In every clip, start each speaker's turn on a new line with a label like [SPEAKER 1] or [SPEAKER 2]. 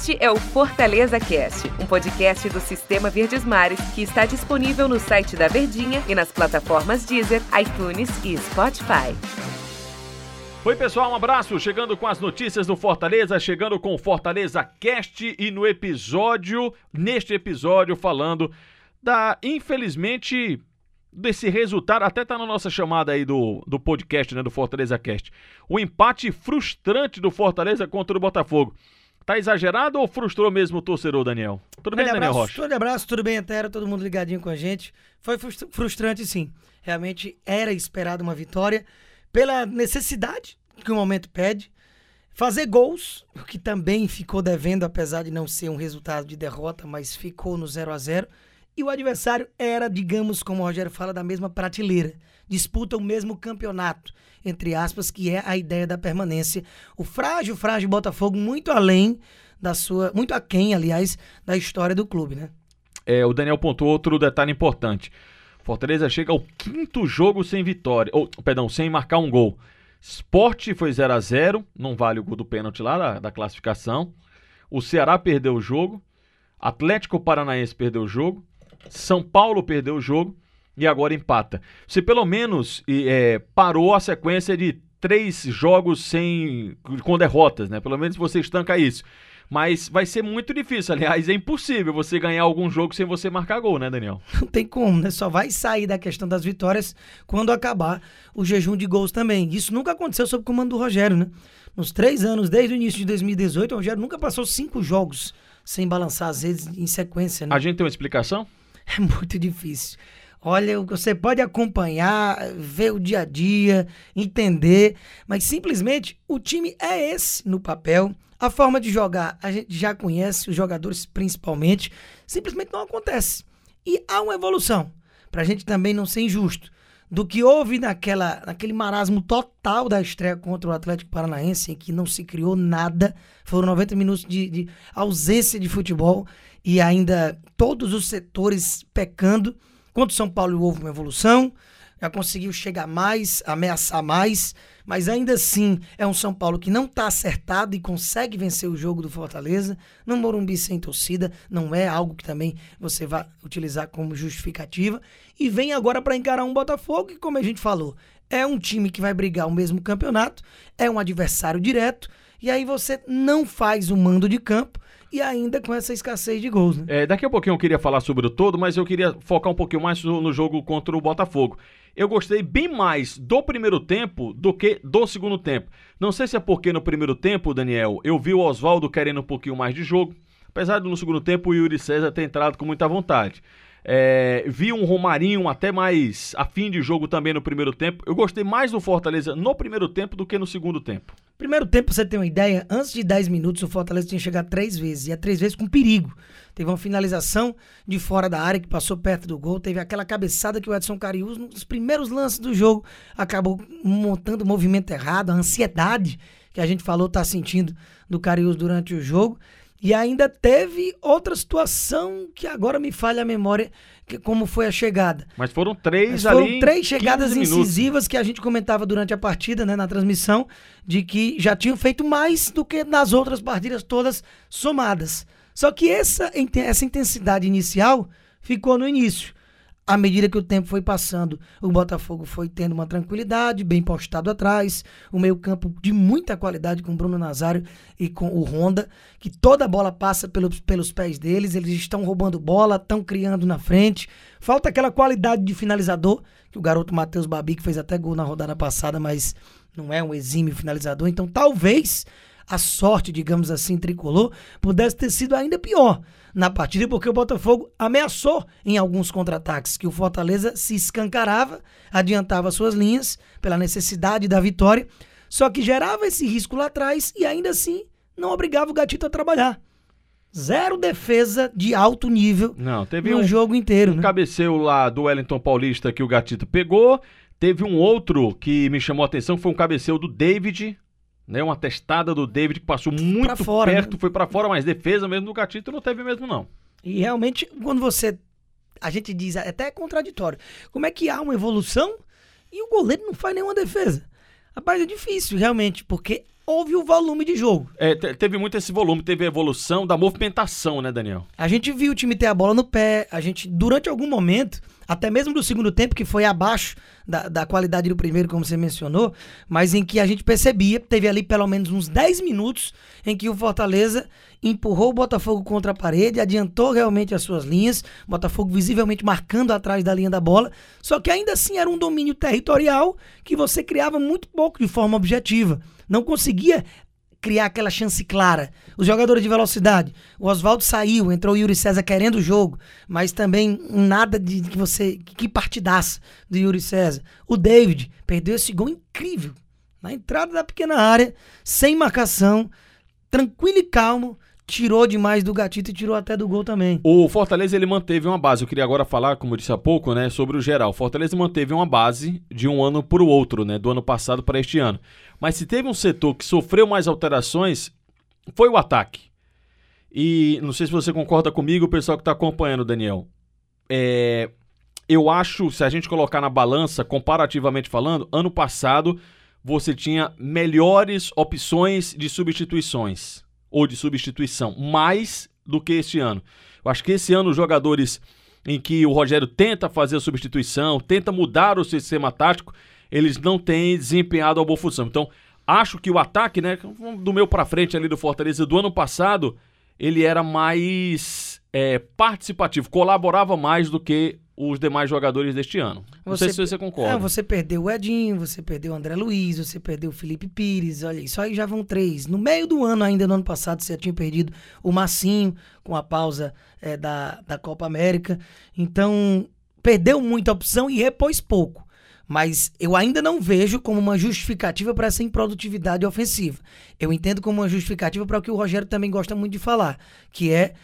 [SPEAKER 1] Este é o Fortaleza Cast, um podcast do Sistema Verdes Mares que está disponível no site da Verdinha e nas plataformas Deezer, iTunes e Spotify.
[SPEAKER 2] Oi, pessoal, um abraço. Chegando com as notícias do Fortaleza, chegando com o Fortaleza Cast e no episódio, neste episódio, falando da, infelizmente, desse resultado, até tá na nossa chamada aí do, do podcast, né, do Fortaleza Cast. O empate frustrante do Fortaleza contra o Botafogo. Tá exagerado ou frustrou mesmo o torcedor, Daniel? Tudo bem, Daniel
[SPEAKER 3] abraço,
[SPEAKER 2] Rocha?
[SPEAKER 3] Grande abraço, tudo bem, Antero? Todo mundo ligadinho com a gente. Foi frus- frustrante, sim. Realmente era esperado uma vitória pela necessidade que o momento pede. Fazer gols, o que também ficou devendo, apesar de não ser um resultado de derrota, mas ficou no 0 a 0 E o adversário era, digamos, como o Rogério fala, da mesma prateleira. Disputa o mesmo campeonato, entre aspas, que é a ideia da permanência. O frágil, frágil Botafogo, muito além da sua. Muito aquém, aliás, da história do clube, né?
[SPEAKER 2] É, o Daniel pontuou outro detalhe importante. Fortaleza chega ao quinto jogo sem vitória, ou, perdão, sem marcar um gol. Sport foi 0 a 0 não vale o gol do pênalti lá da, da classificação. O Ceará perdeu o jogo. Atlético Paranaense perdeu o jogo. São Paulo perdeu o jogo. E agora empata. Você pelo menos é, parou a sequência de três jogos sem com derrotas, né? Pelo menos você estanca isso. Mas vai ser muito difícil. Aliás, é impossível você ganhar algum jogo sem você marcar gol, né, Daniel?
[SPEAKER 3] Não tem como, né? Só vai sair da questão das vitórias quando acabar o jejum de gols também. Isso nunca aconteceu sob o comando do Rogério, né? Nos três anos, desde o início de 2018, o Rogério nunca passou cinco jogos sem balançar as redes em sequência, né?
[SPEAKER 2] A gente tem uma explicação?
[SPEAKER 3] É muito difícil. Olha, você pode acompanhar, ver o dia a dia, entender, mas simplesmente o time é esse no papel. A forma de jogar, a gente já conhece, os jogadores principalmente, simplesmente não acontece. E há uma evolução, para a gente também não ser injusto. Do que houve naquela, naquele marasmo total da estreia contra o Atlético Paranaense, em que não se criou nada, foram 90 minutos de, de ausência de futebol e ainda todos os setores pecando. Contra o São Paulo houve uma evolução, já conseguiu chegar mais, ameaçar mais, mas ainda assim é um São Paulo que não está acertado e consegue vencer o jogo do Fortaleza. No Morumbi sem torcida, não é algo que também você vai utilizar como justificativa. E vem agora para encarar um Botafogo que, como a gente falou, é um time que vai brigar o mesmo campeonato, é um adversário direto, e aí você não faz o mando de campo e ainda com essa escassez de gols, né?
[SPEAKER 2] É, daqui a pouquinho eu queria falar sobre o todo, mas eu queria focar um pouquinho mais no, no jogo contra o Botafogo. Eu gostei bem mais do primeiro tempo do que do segundo tempo. Não sei se é porque no primeiro tempo, Daniel, eu vi o Oswaldo querendo um pouquinho mais de jogo, apesar de no segundo tempo o Yuri César ter entrado com muita vontade. É, vi um Romarinho até mais afim de jogo também no primeiro tempo. Eu gostei mais do Fortaleza no primeiro tempo do que no segundo tempo.
[SPEAKER 3] Primeiro tempo, você ter uma ideia, antes de 10 minutos o Fortaleza tinha chegado três vezes, e é três vezes com perigo. Teve uma finalização de fora da área que passou perto do gol, teve aquela cabeçada que o Edson Carius, nos primeiros lances do jogo, acabou montando o movimento errado, a ansiedade que a gente falou tá sentindo do Carius durante o jogo. E ainda teve outra situação que agora me falha a memória, que, como foi a chegada.
[SPEAKER 2] Mas foram três
[SPEAKER 3] Mas foram
[SPEAKER 2] ali.
[SPEAKER 3] três chegadas
[SPEAKER 2] 15 minutos.
[SPEAKER 3] incisivas que a gente comentava durante a partida, né, na transmissão, de que já tinham feito mais do que nas outras partidas todas somadas. Só que essa, essa intensidade inicial ficou no início. À medida que o tempo foi passando, o Botafogo foi tendo uma tranquilidade, bem postado atrás, o meio-campo de muita qualidade com o Bruno Nazário e com o Honda, que toda a bola passa pelos, pelos pés deles, eles estão roubando bola, estão criando na frente. Falta aquela qualidade de finalizador, que o garoto Matheus Babi, que fez até gol na rodada passada, mas não é um exímio finalizador, então talvez a sorte, digamos assim, tricolor, pudesse ter sido ainda pior na partida, porque o Botafogo ameaçou em alguns contra-ataques, que o Fortaleza se escancarava, adiantava suas linhas pela necessidade da vitória, só que gerava esse risco lá atrás e ainda assim não obrigava o Gatito a trabalhar. Zero defesa de alto nível
[SPEAKER 2] Não, teve
[SPEAKER 3] no
[SPEAKER 2] um,
[SPEAKER 3] jogo inteiro,
[SPEAKER 2] um
[SPEAKER 3] né?
[SPEAKER 2] cabeceio lá do Wellington Paulista que o Gatito pegou. Teve um outro que me chamou a atenção, que foi um cabeceio do David, né? Uma testada do David que passou muito
[SPEAKER 3] fora,
[SPEAKER 2] perto,
[SPEAKER 3] né?
[SPEAKER 2] foi pra fora, mas defesa mesmo do Gatito não teve mesmo não.
[SPEAKER 3] E realmente, quando você. A gente diz, até é contraditório. Como é que há uma evolução e o goleiro não faz nenhuma defesa? Rapaz, é difícil, realmente, porque houve o volume de jogo.
[SPEAKER 2] É, teve muito esse volume, teve a evolução da movimentação, né, Daniel?
[SPEAKER 3] A gente viu o time ter a bola no pé, a gente, durante algum momento, até mesmo do segundo tempo, que foi abaixo da, da qualidade do primeiro, como você mencionou, mas em que a gente percebia, teve ali pelo menos uns 10 minutos em que o Fortaleza empurrou o Botafogo contra a parede, adiantou realmente as suas linhas, Botafogo visivelmente marcando atrás da linha da bola, só que ainda assim era um domínio territorial que você criava muito pouco de forma objetiva. Não conseguia criar aquela chance clara. Os jogadores de velocidade. O Oswaldo saiu, entrou o Yuri César querendo o jogo, mas também nada de que você. Que partidaça do Yuri César. O David perdeu esse gol incrível. Na entrada da pequena área, sem marcação, tranquilo e calmo tirou demais do gatito e tirou até do gol também.
[SPEAKER 2] O Fortaleza ele manteve uma base. Eu queria agora falar, como eu disse há pouco, né, sobre o geral. O Fortaleza manteve uma base de um ano para o outro, né, do ano passado para este ano. Mas se teve um setor que sofreu mais alterações, foi o ataque. E não sei se você concorda comigo, o pessoal que está acompanhando, Daniel. É, eu acho, se a gente colocar na balança, comparativamente falando, ano passado você tinha melhores opções de substituições ou de substituição, mais do que este ano. Eu acho que esse ano os jogadores em que o Rogério tenta fazer a substituição, tenta mudar o sistema tático, eles não têm desempenhado a boa função. Então, acho que o ataque, né, do meu para frente ali do Fortaleza do ano passado, ele era mais é, participativo, colaborava mais do que os demais jogadores deste ano. Não você, sei se você concorda. É,
[SPEAKER 3] você perdeu o Edinho, você perdeu o André Luiz, você perdeu o Felipe Pires, olha, isso aí já vão três. No meio do ano, ainda no ano passado, você tinha perdido o Massinho, com a pausa é, da, da Copa América. Então, perdeu muita opção e repôs pouco. Mas eu ainda não vejo como uma justificativa para essa improdutividade ofensiva. Eu entendo como uma justificativa para o que o Rogério também gosta muito de falar, que é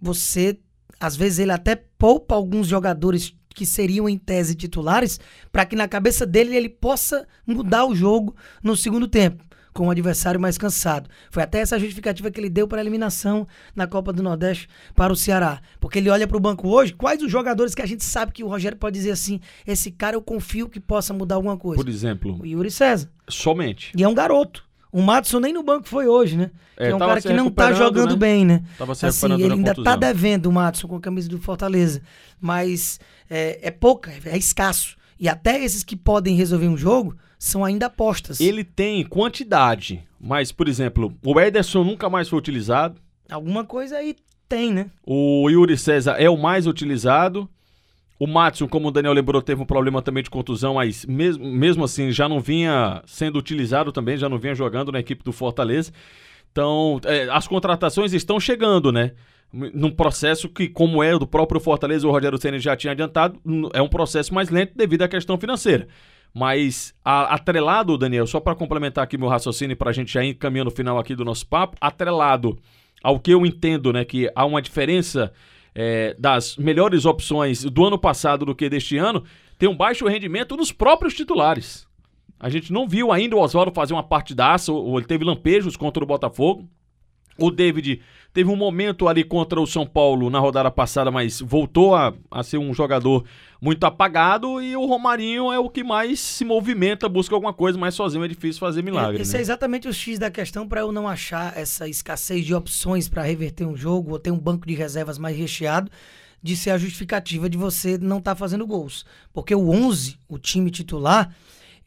[SPEAKER 3] você às vezes ele até poupa alguns jogadores que seriam em tese titulares para que na cabeça dele ele possa mudar o jogo no segundo tempo com o adversário mais cansado. Foi até essa justificativa que ele deu para a eliminação na Copa do Nordeste para o Ceará. Porque ele olha para o banco hoje, quais os jogadores que a gente sabe que o Rogério pode dizer assim: esse cara eu confio que possa mudar alguma coisa?
[SPEAKER 2] Por exemplo,
[SPEAKER 3] o Yuri César.
[SPEAKER 2] Somente.
[SPEAKER 3] E é um garoto. O Matson nem no banco foi hoje, né? É, que é um cara que não tá jogando né? bem, né?
[SPEAKER 2] Tava se
[SPEAKER 3] assim, ele ainda tá devendo o Matson com a camisa do Fortaleza. Mas é, é pouca, é escasso. E até esses que podem resolver um jogo são ainda apostas.
[SPEAKER 2] Ele tem quantidade, mas, por exemplo, o Ederson nunca mais foi utilizado.
[SPEAKER 3] Alguma coisa aí tem, né?
[SPEAKER 2] O Yuri César é o mais utilizado. O Matson, como o Daniel lembrou, teve um problema também de contusão, mas mesmo, mesmo assim já não vinha sendo utilizado também, já não vinha jogando na equipe do Fortaleza. Então, é, as contratações estão chegando, né? Num processo que, como é do próprio Fortaleza, o Rogério Senna já tinha adiantado, é um processo mais lento devido à questão financeira. Mas a, atrelado, Daniel, só para complementar aqui meu raciocínio para a gente já ir caminhando no final aqui do nosso papo, atrelado ao que eu entendo, né, que há uma diferença é, das melhores opções do ano passado do que deste ano, tem um baixo rendimento nos próprios titulares. A gente não viu ainda o Oswaldo fazer uma partidaça, ou ele teve lampejos contra o Botafogo. O David teve um momento ali contra o São Paulo na rodada passada, mas voltou a, a ser um jogador muito apagado. E o Romarinho é o que mais se movimenta, busca alguma coisa, mas sozinho é difícil fazer milagre.
[SPEAKER 3] Esse
[SPEAKER 2] né?
[SPEAKER 3] é exatamente o X da questão para eu não achar essa escassez de opções para reverter um jogo ou ter um banco de reservas mais recheado de ser a justificativa de você não estar tá fazendo gols. Porque o 11, o time titular,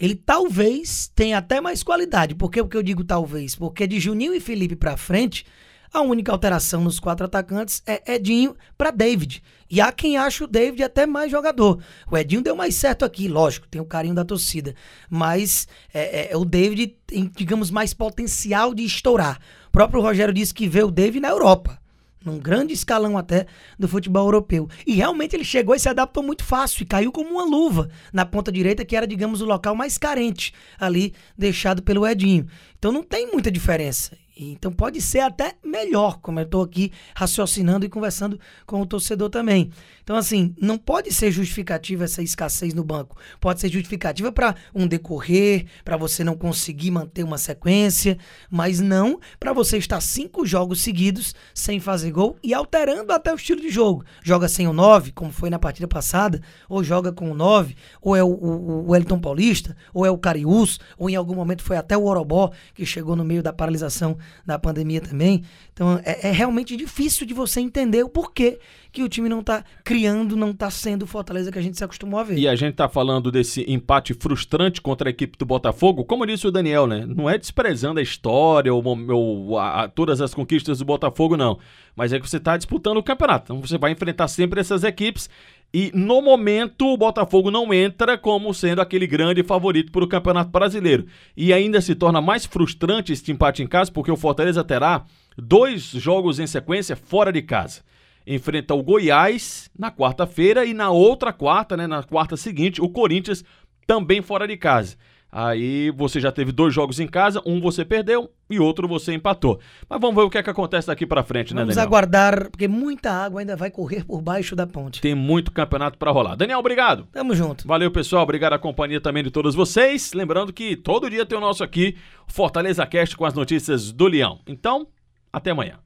[SPEAKER 3] ele talvez tenha até mais qualidade. Por que eu digo talvez? Porque de Juninho e Felipe para frente, a única alteração nos quatro atacantes é Edinho para David. E há quem acha o David até mais jogador. O Edinho deu mais certo aqui, lógico, tem o carinho da torcida. Mas é, é, o David tem, digamos, mais potencial de estourar. O próprio Rogério disse que vê o David na Europa num grande escalão até do futebol europeu. E realmente ele chegou e se adaptou muito fácil e caiu como uma luva na ponta direita, que era, digamos, o local mais carente ali deixado pelo Edinho. Então não tem muita diferença. Então pode ser até melhor, como eu estou aqui raciocinando e conversando com o torcedor também. Então, assim, não pode ser justificativa essa escassez no banco. Pode ser justificativa para um decorrer, para você não conseguir manter uma sequência, mas não para você estar cinco jogos seguidos sem fazer gol e alterando até o estilo de jogo. Joga sem o 9, como foi na partida passada, ou joga com o 9, ou é o, o, o Wellington Paulista, ou é o Cariús, ou em algum momento foi até o Orobó, que chegou no meio da paralisação da pandemia também. Então é, é realmente difícil de você entender o porquê que o time não está criando, não está sendo o Fortaleza que a gente se acostumou a ver.
[SPEAKER 2] E a gente está falando desse empate frustrante contra a equipe do Botafogo, como disse o Daniel, né? Não é desprezando a história ou, ou a, a, todas as conquistas do Botafogo, não. Mas é que você está disputando o campeonato. Então você vai enfrentar sempre essas equipes. E no momento o Botafogo não entra como sendo aquele grande favorito para o Campeonato Brasileiro. E ainda se torna mais frustrante este empate em casa, porque o Fortaleza terá dois jogos em sequência fora de casa enfrenta o Goiás na quarta-feira e na outra quarta, né, na quarta seguinte, o Corinthians também fora de casa. Aí você já teve dois jogos em casa, um você perdeu e outro você empatou. Mas vamos ver o que é que acontece daqui para frente,
[SPEAKER 3] vamos
[SPEAKER 2] né, Daniel?
[SPEAKER 3] Vamos aguardar, porque muita água ainda vai correr por baixo da ponte.
[SPEAKER 2] Tem muito campeonato para rolar. Daniel, obrigado.
[SPEAKER 3] Tamo junto.
[SPEAKER 2] Valeu, pessoal. Obrigado à companhia também de todos vocês. Lembrando que todo dia tem o nosso aqui, Fortaleza Cast com as notícias do Leão. Então, até amanhã.